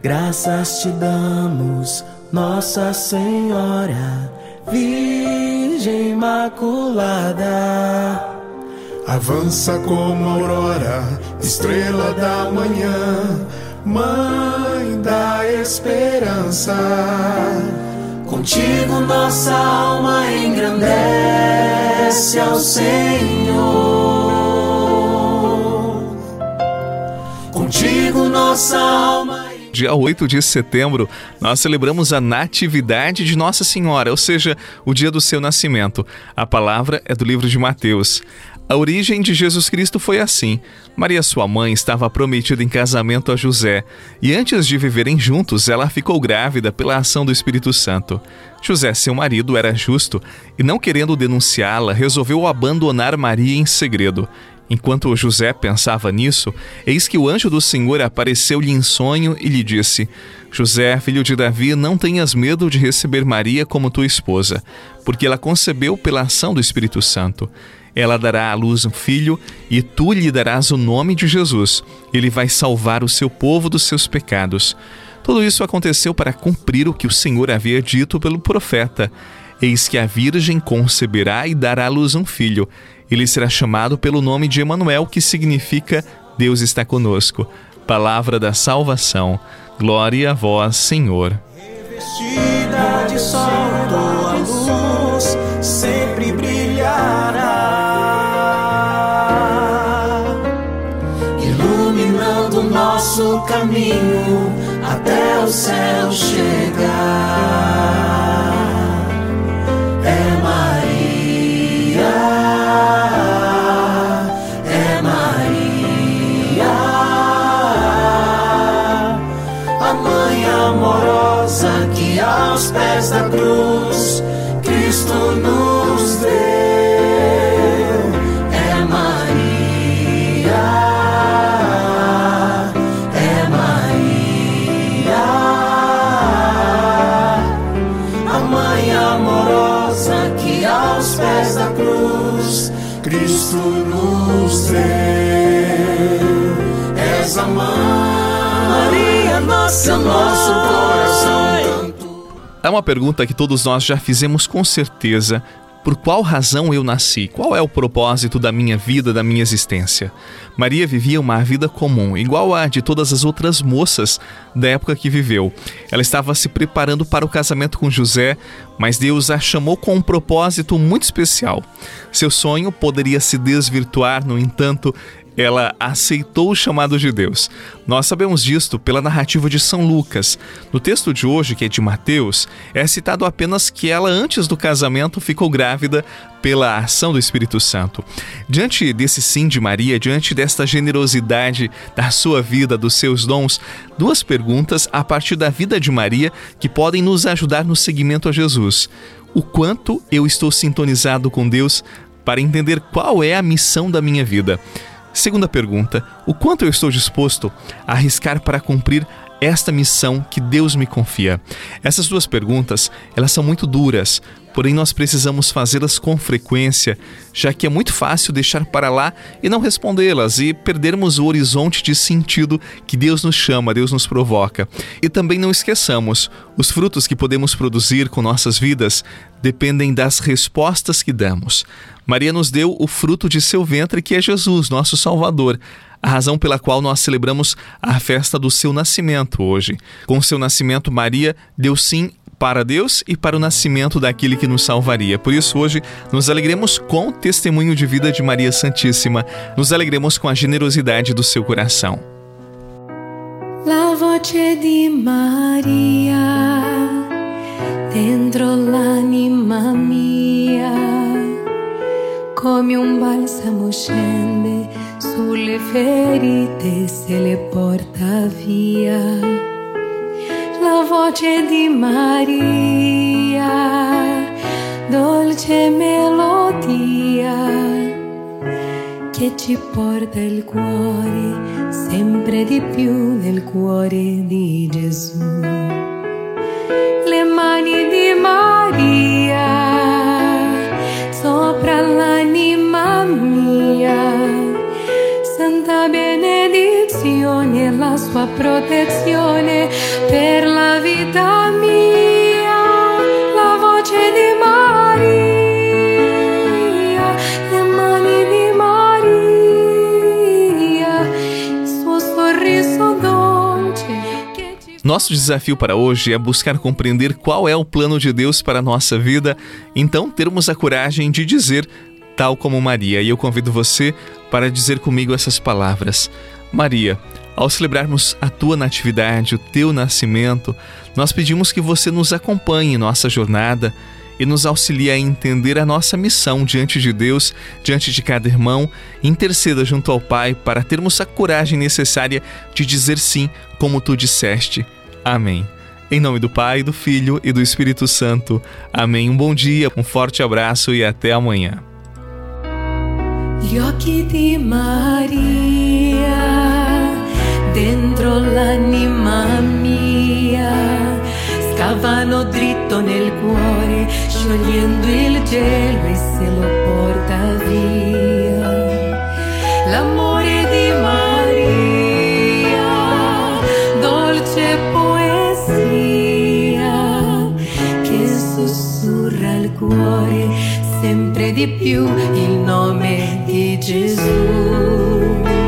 Graças te damos, Nossa Senhora, Virgem Imaculada. Avança como aurora, estrela da manhã, Mãe da esperança. Contigo nossa alma engrandece ao Senhor. Contigo nossa alma dia 8 de setembro, nós celebramos a Natividade de Nossa Senhora, ou seja, o dia do seu nascimento. A palavra é do livro de Mateus. A origem de Jesus Cristo foi assim. Maria, sua mãe, estava prometida em casamento a José, e antes de viverem juntos, ela ficou grávida pela ação do Espírito Santo. José, seu marido, era justo e, não querendo denunciá-la, resolveu abandonar Maria em segredo. Enquanto José pensava nisso, eis que o anjo do Senhor apareceu-lhe em sonho e lhe disse: José, filho de Davi, não tenhas medo de receber Maria como tua esposa, porque ela concebeu pela ação do Espírito Santo. Ela dará à luz um filho e tu lhe darás o nome de Jesus. Ele vai salvar o seu povo dos seus pecados. Tudo isso aconteceu para cumprir o que o Senhor havia dito pelo profeta. Eis que a Virgem conceberá e dará à luz um filho. Ele será chamado pelo nome de Emanuel, que significa Deus está conosco. Palavra da salvação. Glória a vós, Senhor. Revestida de sol, tua luz sempre brilhará, iluminando nosso caminho até o céu chegar. Cristo nos deu. És a mãe, Maria, nossa, nosso coração é uma pergunta que todos nós já fizemos com certeza. Por qual razão eu nasci? Qual é o propósito da minha vida, da minha existência? Maria vivia uma vida comum, igual à de todas as outras moças da época que viveu. Ela estava se preparando para o casamento com José, mas Deus a chamou com um propósito muito especial. Seu sonho poderia se desvirtuar, no entanto, ela aceitou o chamado de Deus. Nós sabemos disto pela narrativa de São Lucas. No texto de hoje, que é de Mateus, é citado apenas que ela, antes do casamento, ficou grávida pela ação do Espírito Santo. Diante desse sim de Maria, diante desta generosidade da sua vida, dos seus dons, duas perguntas a partir da vida de Maria que podem nos ajudar no seguimento a Jesus. O quanto eu estou sintonizado com Deus para entender qual é a missão da minha vida. Segunda pergunta: o quanto eu estou disposto a arriscar para cumprir esta missão que Deus me confia? Essas duas perguntas, elas são muito duras, porém nós precisamos fazê-las com frequência, já que é muito fácil deixar para lá e não respondê-las e perdermos o horizonte de sentido que Deus nos chama, Deus nos provoca. E também não esqueçamos, os frutos que podemos produzir com nossas vidas dependem das respostas que damos. Maria nos deu o fruto de seu ventre, que é Jesus, nosso Salvador. A razão pela qual nós celebramos a festa do seu nascimento hoje. Com seu nascimento, Maria deu sim para Deus e para o nascimento daquele que nos salvaria. Por isso, hoje, nos alegremos com o testemunho de vida de Maria Santíssima, nos alegremos com a generosidade do seu coração. La voce di Maria dentro l'anima mia come un balsamo scende sulle ferite se le porta via. La voce di Maria, dolce melodia, che ci porta il cuore sempre di più nel cuore di Gesù. Le mani di Maria sua protezione per la vita mia, la voce di Maria, le mani di Maria, il suo sorriso dolce. Nosso desafio para hoje é buscar compreender qual é o plano de Deus para a nossa vida, então termos a coragem de dizer, tal como Maria. E eu convido você para dizer comigo essas palavras. Maria, ao celebrarmos a tua natividade, o teu nascimento, nós pedimos que você nos acompanhe em nossa jornada e nos auxilie a entender a nossa missão diante de Deus, diante de cada irmão, interceda junto ao Pai para termos a coragem necessária de dizer sim, como tu disseste. Amém. Em nome do Pai, do Filho e do Espírito Santo. Amém. Um bom dia, um forte abraço e até amanhã. Dentro l'anima mia scavano dritto nel cuore, sciogliendo il gelo e se lo porta via. L'amore di Maria, dolce poesia, che sussurra al cuore sempre di più il nome di Gesù.